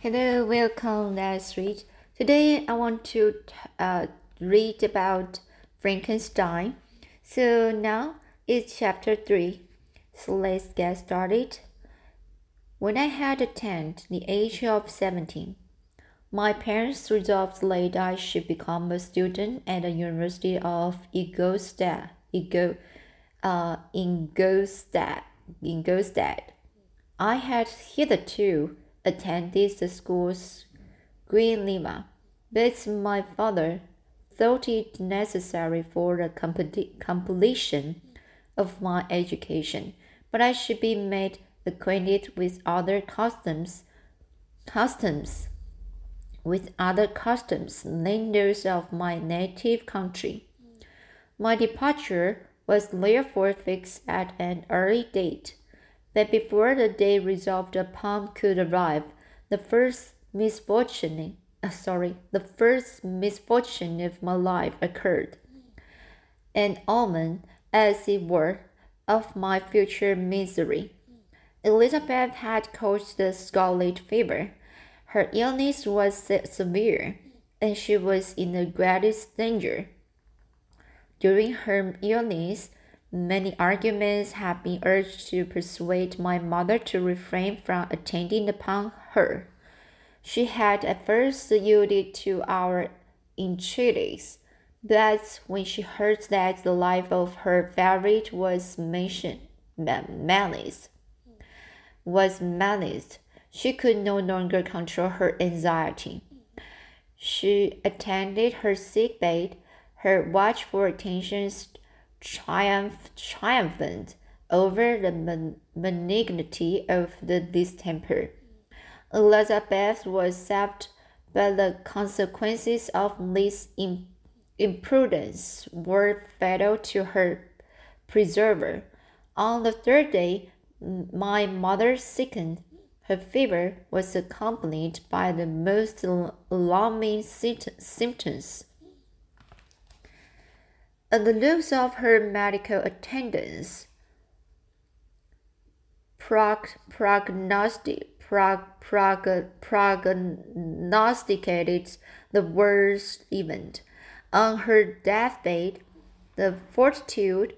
Hello, welcome. Let's read. Today I want to uh, read about Frankenstein. So now it's chapter 3. So let's get started. When I had attained the age of 17, my parents resolved that I should become a student at the University of Ingolstadt, Ego, uh, Ingolstadt, Ingolstadt. I had hitherto attended the schools Green Lima, but my father thought it necessary for the completion of my education, but I should be made acquainted with other customs, customs, with other customs than those of my native country. My departure was therefore fixed at an early date but before the day resolved upon could arrive, the first misfortune, uh, sorry, the first misfortune of my life occurred. An omen, as it were, of my future misery. Elizabeth had caught the scarlet fever. Her illness was severe, and she was in the greatest danger. During her illness, Many arguments have been urged to persuade my mother to refrain from attending upon her. She had at first yielded to our entreaties, but when she heard that the life of her favorite was mentioned, menaced, was menaced, she could no longer control her anxiety. She attended her sick bed, her watchful attentions triumph, triumphant over the malignity of the distemper. Elizabeth was saved, but the consequences of this imprudence were fatal to her preserver. On the third day, my mother sickened. Her fever was accompanied by the most alarming symptoms and the looks of her medical attendants prog- prognostic, prog- prog- prognosticated the worst event. On her deathbed, the fortitude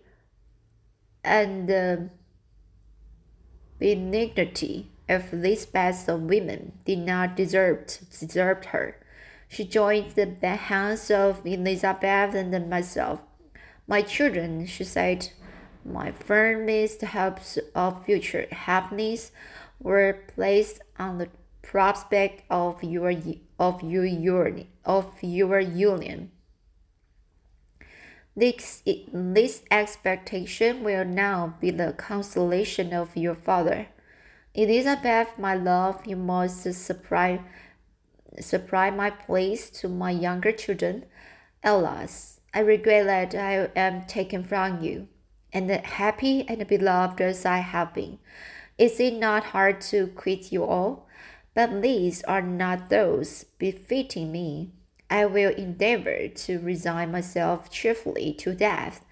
and the benignity of this best of women did not deserve, deserve her. She joined the hands of Elizabeth and myself my children, she said, my firmest hopes of future happiness were placed on the prospect of your of your union of your union. This, this expectation will now be the consolation of your father. Elizabeth, my love, you must supply, supply my place to my younger children. Alas, I regret that I am taken from you, and happy and beloved as I have been. Is it not hard to quit you all? But these are not those befitting me. I will endeavor to resign myself cheerfully to death,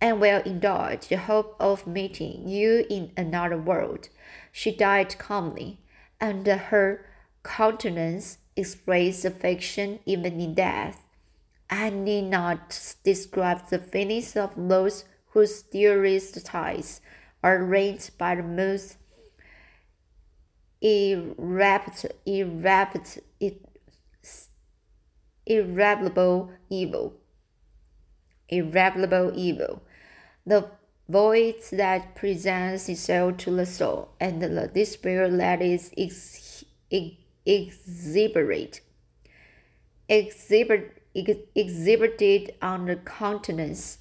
and will indulge the hope of meeting you in another world. She died calmly, and her countenance expressed affection even in death. I need not describe the feelings of those whose dearest ties are rent by the most irreparable, evil. Irreparable evil. The void that presents itself to the soul, and the despair that is ex, ex, exhibit, exhibit exhibited on the countenance.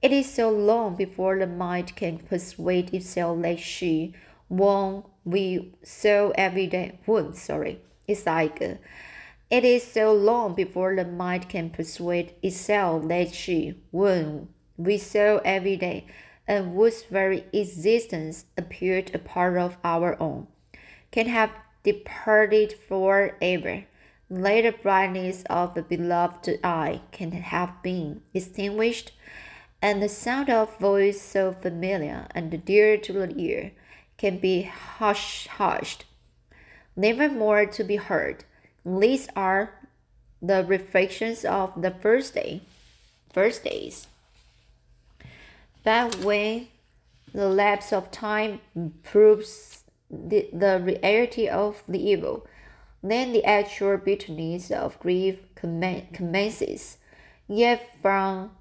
It is so long before the mind can persuade itself that she, whom we so every day, whom, sorry, it's like, uh, it is so long before the mind can persuade itself that she, whom we saw every day, and whose very existence appeared a part of our own, can have departed forever later brightness of the beloved eye can have been extinguished, and the sound of voice so familiar and dear to the ear can be hush hushed. never more to be heard. These are the reflections of the first day, first days. But when the lapse of time proves the, the reality of the evil, then the actual bitterness of grief commences. Yet from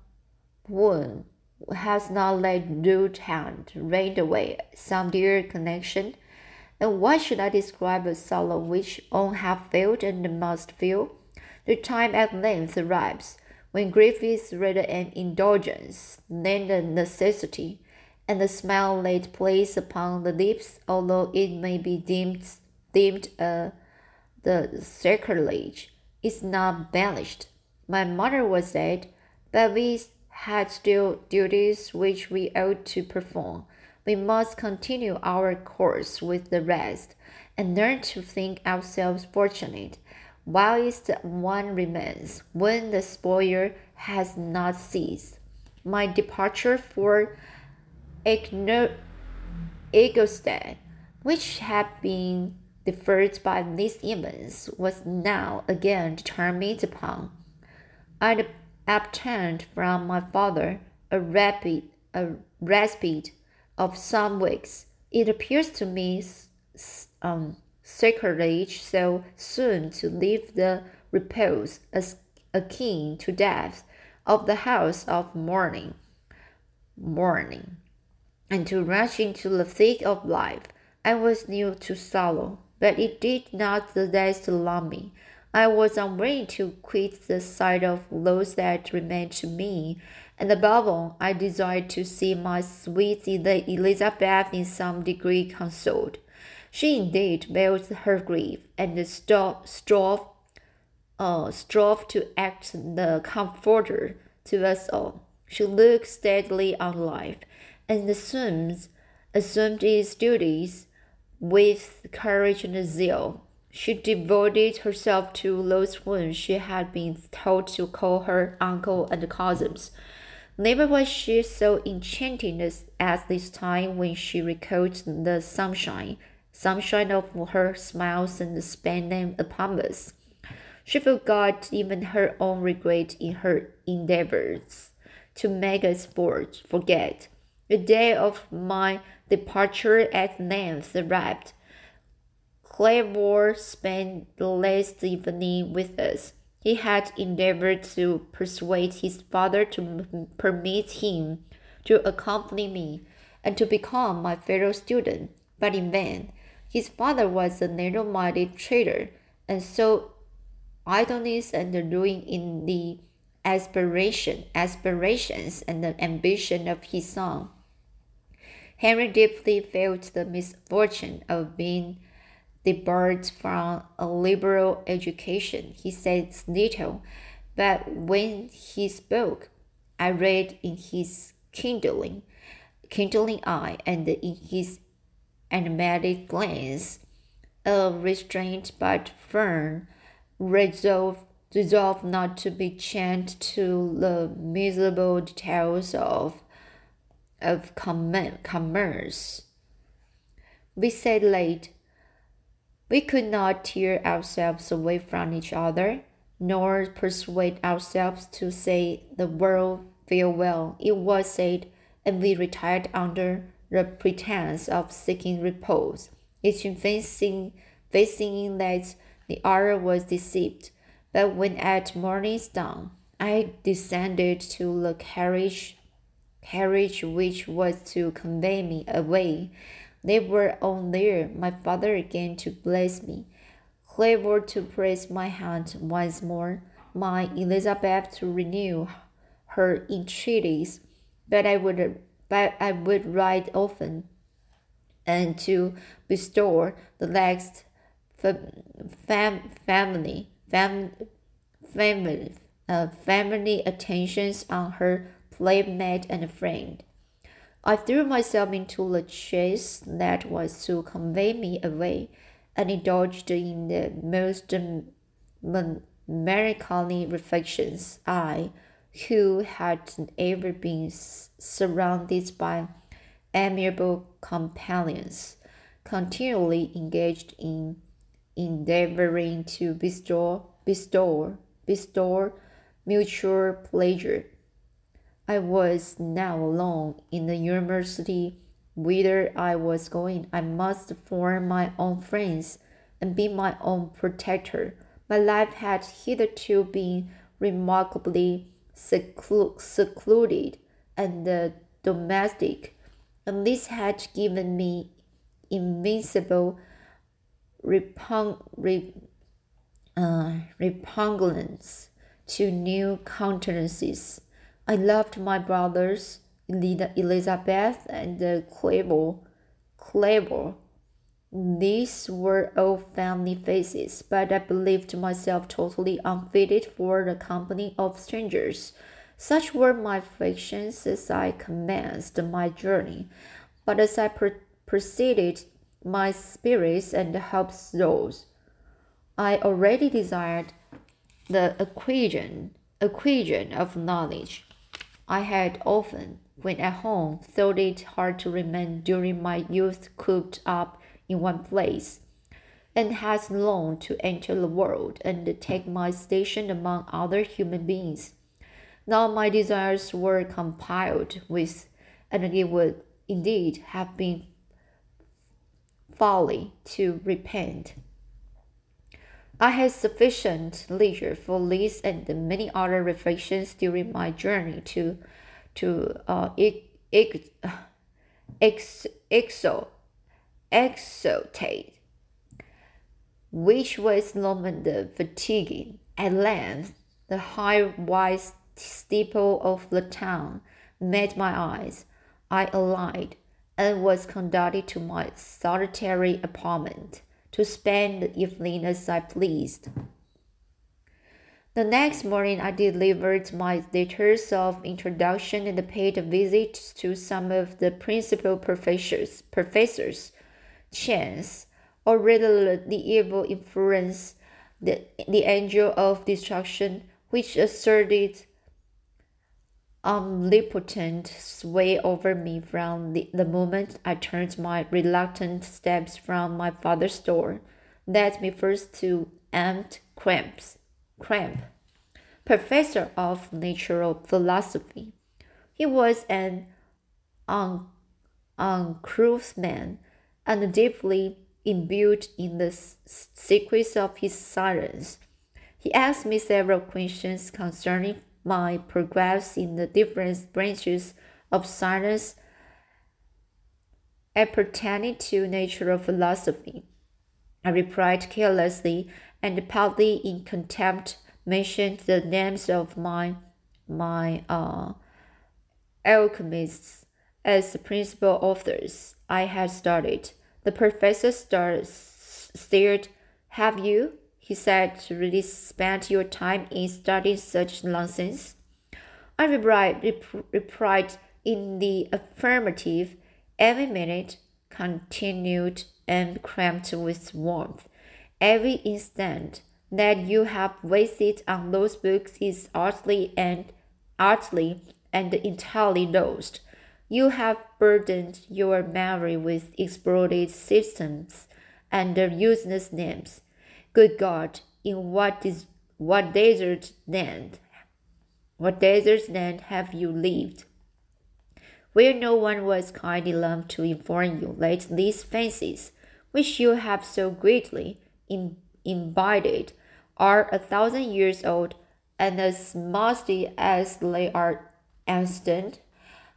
one has not let root hand rained away some dear connection. And why should I describe a sorrow which all have felt and must feel? The time at length arrives when grief is rather an indulgence than a necessity, and the smile laid place upon the lips, although it may be deemed deemed a the sacrilege is not banished. My mother was dead, but we had still duties which we ought to perform. We must continue our course with the rest, and learn to think ourselves fortunate, whilst one remains, when the spoiler has not ceased. My departure for Egostad, which had been deferred by these events, was now again determined upon. I obtained from my father a rapid a respite of some weeks. It appears to me um, sacrilege so soon to leave the repose as akin to death of the house of mourning, mourning, and to rush into the thick of life. I was new to sorrow, but it did not the less alarm me. I was unwilling to quit the sight of those that remained to me, and above all, I desired to see my sweet Elizabeth in some degree consoled. She indeed felt her grief, and strove, uh, strove to act the comforter to us all. She looked steadily on life, and assumed, assumed its duties with courage and zeal. She devoted herself to those whom she had been taught to call her uncle and cousins. Never was she so enchanting as this time when she recalled the sunshine, sunshine of her smiles and them upon us. She forgot even her own regret in her endeavors to make us forget. The day of my departure at length arrived. Clayborne spent the last evening with us. He had endeavored to persuade his father to permit him to accompany me and to become my fellow student, but in vain. His father was a narrow minded trader, and so idleness and ruin in the aspiration, aspirations and the ambition of his son. Henry deeply felt the misfortune of being debarred from a liberal education. He said little, but when he spoke, I read in his kindling, kindling eye and in his animated glance a restrained but firm resolve, resolve not to be chained to the miserable details of of commerce. We said late we could not tear ourselves away from each other, nor persuade ourselves to say the world farewell. It was said, and we retired under the pretense of seeking repose, each facing, facing that the other was deceived. But when at morning's dawn I descended to the carriage, carriage which was to convey me away, they were all there. My father again to bless me, Clayborne to press my hand once more, my Elizabeth to renew her entreaties. But I would, but I would write often, and to bestow the next fam, family, fam, family, uh, family attentions on her playmate and friend. I threw myself into the chase that was to convey me away, and indulged in the most melancholy reflections. I, who had ever been surrounded by amiable companions, continually engaged in endeavoring to bestow, bestow, bestow mutual pleasure. I was now alone in the university whither I was going. I must form my own friends and be my own protector. My life had hitherto been remarkably seclu- secluded and uh, domestic, and this had given me invincible re- uh, repugnance to new countenances. I loved my brothers, Elizabeth and Clever. Clever. These were all family faces, but I believed myself totally unfitted for the company of strangers. Such were my affections as I commenced my journey. But as I proceeded, my spirits and hopes rose. I already desired the equation, acquisition of knowledge. I had often, when at home, thought it hard to remain during my youth cooped up in one place, and had longed to enter the world and take my station among other human beings. Now my desires were compiled with, and it would indeed have been folly to repent. I had sufficient leisure for these and many other reflections during my journey to to uh, ex, ex, exultate, which was long fatiguing. At length, the high white steeple of the town met my eyes. I alighted and was conducted to my solitary apartment to spend the evening as I pleased. The next morning, I delivered my letters of introduction and paid a visit to some of the principal professors. Professors, chance, or rather the evil influence, the, the angel of destruction, which asserted Um, omnipotent sway over me from the, the moment I turned my reluctant steps from my father's door, led me first to Aunt Cramps, Cramp, professor of natural philosophy. He was an un, uncouth man and deeply imbued in the secrets of his science. He asked me several questions concerning my progress in the different branches of science appertaining to natural philosophy. I replied carelessly and partly in contempt mentioned the names of my my uh, alchemists as the principal authors I had studied. The professor stared. Have you? He said, to really spend your time in studying such nonsense? I replied, rep- replied in the affirmative. Every minute continued and cramped with warmth. Every instant that you have wasted on those books is utterly and utterly and entirely lost. You have burdened your memory with exploded systems and useless names. Good God, in what what desert land, what desert land have you lived? Where no one was kind enough to inform you that these fancies, which you have so greatly imbibed, are a thousand years old and as musty as they are ancient.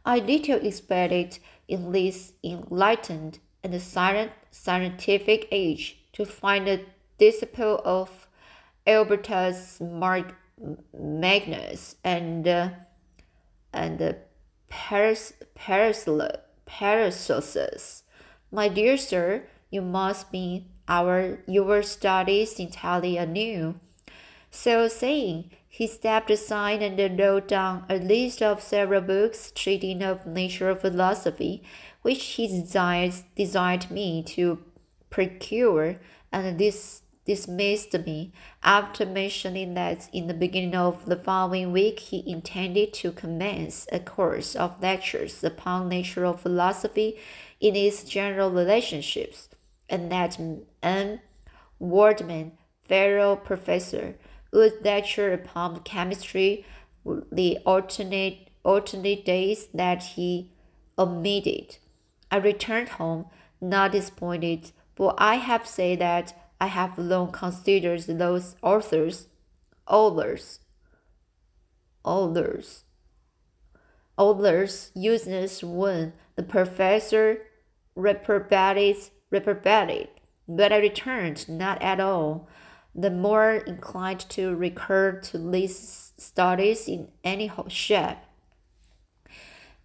I little expected in this enlightened and silent scientific age to find a disciple of Albertus Magnus and uh, and Paris, Paracelsus. My dear sir, you must be our your studies entirely anew. So saying, he stepped aside and wrote down a list of several books treating of natural philosophy, which he desired, desired me to procure, and this dismissed me after mentioning that in the beginning of the following week he intended to commence a course of lectures upon natural philosophy in its general relationships, and that M. Waldman, fellow professor, would lecture upon chemistry the alternate alternate days that he omitted. I returned home, not disappointed, for I have said that I have long considered those authors, authors, authors, authors useless when the professor reprobated, reprobated. But I returned not at all the more inclined to recur to these studies in any shape.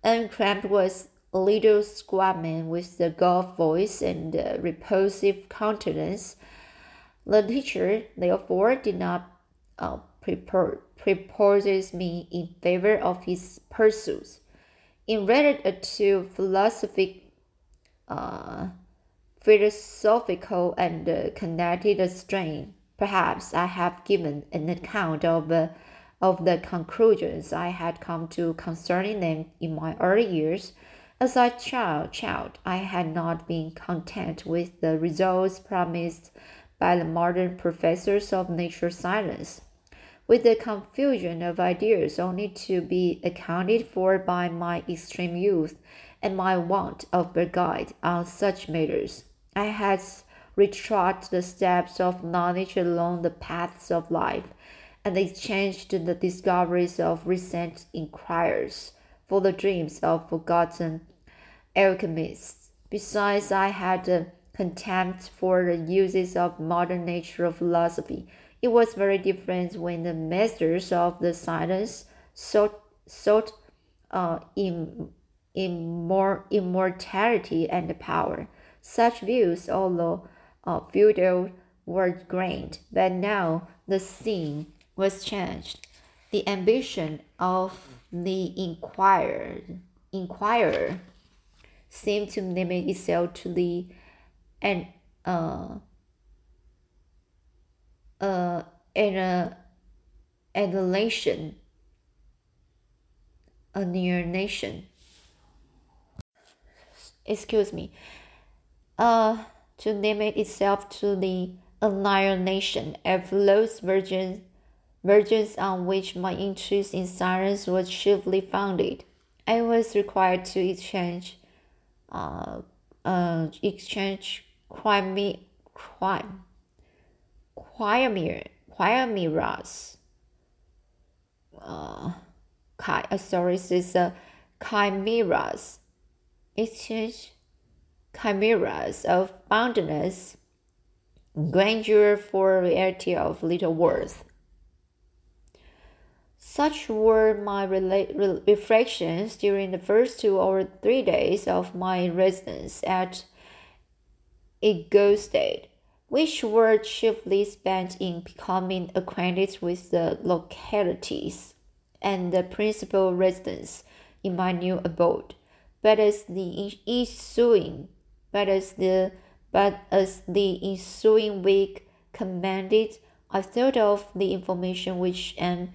And Cramp was a little squat man with the gulf voice and repulsive countenance. The teacher, therefore, did not uh, me in favor of his pursuits. In rather to philosophic, uh, philosophical and uh, connected strain. Perhaps I have given an account of, uh, of the conclusions I had come to concerning them in my early years. As a child, child, I had not been content with the results promised by the modern professors of nature science, with the confusion of ideas only to be accounted for by my extreme youth and my want of a guide on such matters. I had retrod the steps of knowledge along the paths of life, and exchanged the discoveries of recent inquirers for the dreams of forgotten alchemists. Besides, I had contempt for the uses of modern natural philosophy. It was very different when the masters of the science sought, sought uh, in, in more immortality and power. Such views, although uh, feudal were grained, but now the scene was changed. The ambition of the inquirer, inquirer seemed to limit itself to the and uh, uh, an uh, annihilation, annihilation. Excuse me. Uh, to limit itself to the annihilation of those virgins, virgins on which my interest in science was chiefly founded. I was required to exchange, uh, uh, exchange crime, crime, chimeras, uh, chi, uh, sorry, this is uh, chimeras, exchange chimeras of boundless grandeur for reality of little worth. Such were my reflections during the first two or three days of my residence at Ingolstadt, which were chiefly spent in becoming acquainted with the localities and the principal residents in my new abode. But as the ensuing but as the but as the ensuing week commanded, I thought of the information which an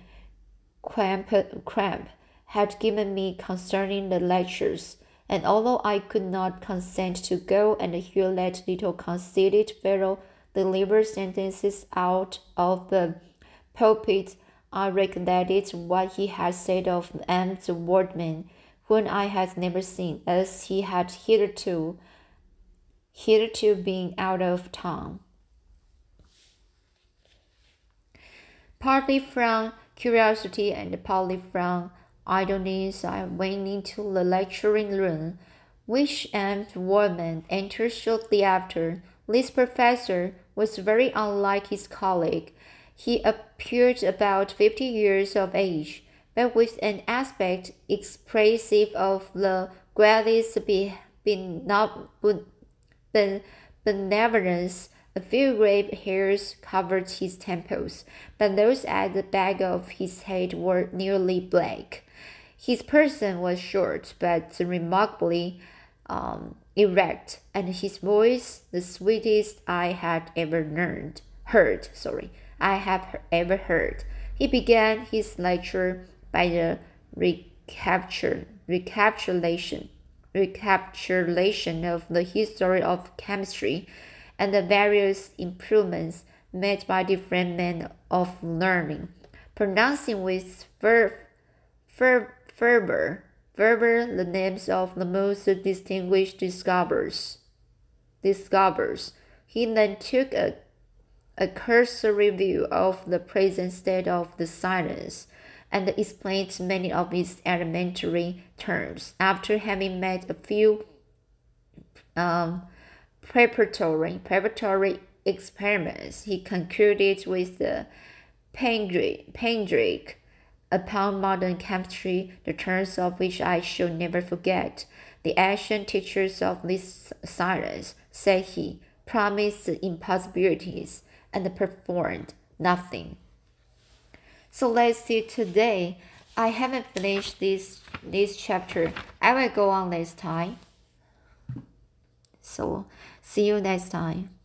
cramp, cramp had given me concerning the lectures, and although I could not consent to go and hear that little conceited fellow deliver sentences out of the pulpit, I recollected what he had said of M. Waldman, whom I had never seen, as he had hitherto hitherto being out of town. Partly from curiosity and partly from idleness, I went into the lecturing room, which M. Waldman entered shortly after. This professor was very unlike his colleague. He appeared about fifty years of age, but with an aspect expressive of the greatest benevolence benevolence. A few gray hairs covered his temples, but those at the back of his head were nearly black. His person was short but remarkably um, erect, and his voice the sweetest I had ever learned, heard. Sorry, I have ever heard. He began his lecture by the recapture, recapitulation recapitulation of the history of chemistry and the various improvements made by different men of learning, pronouncing with fer- fer- fervor, fervor the names of the most distinguished discoverers. Discoverers. He then took a, a cursory view of the present state of the science and explained many of its elementary terms. After having made a few um, preparatory preparatory experiments, he concluded with the panegyric upon modern chemistry, the terms of which I shall never forget. The ancient teachers of this science, said he, promised impossibilities and performed nothing. So let's see today. I haven't finished this this chapter. I will go on next time. So see you next time.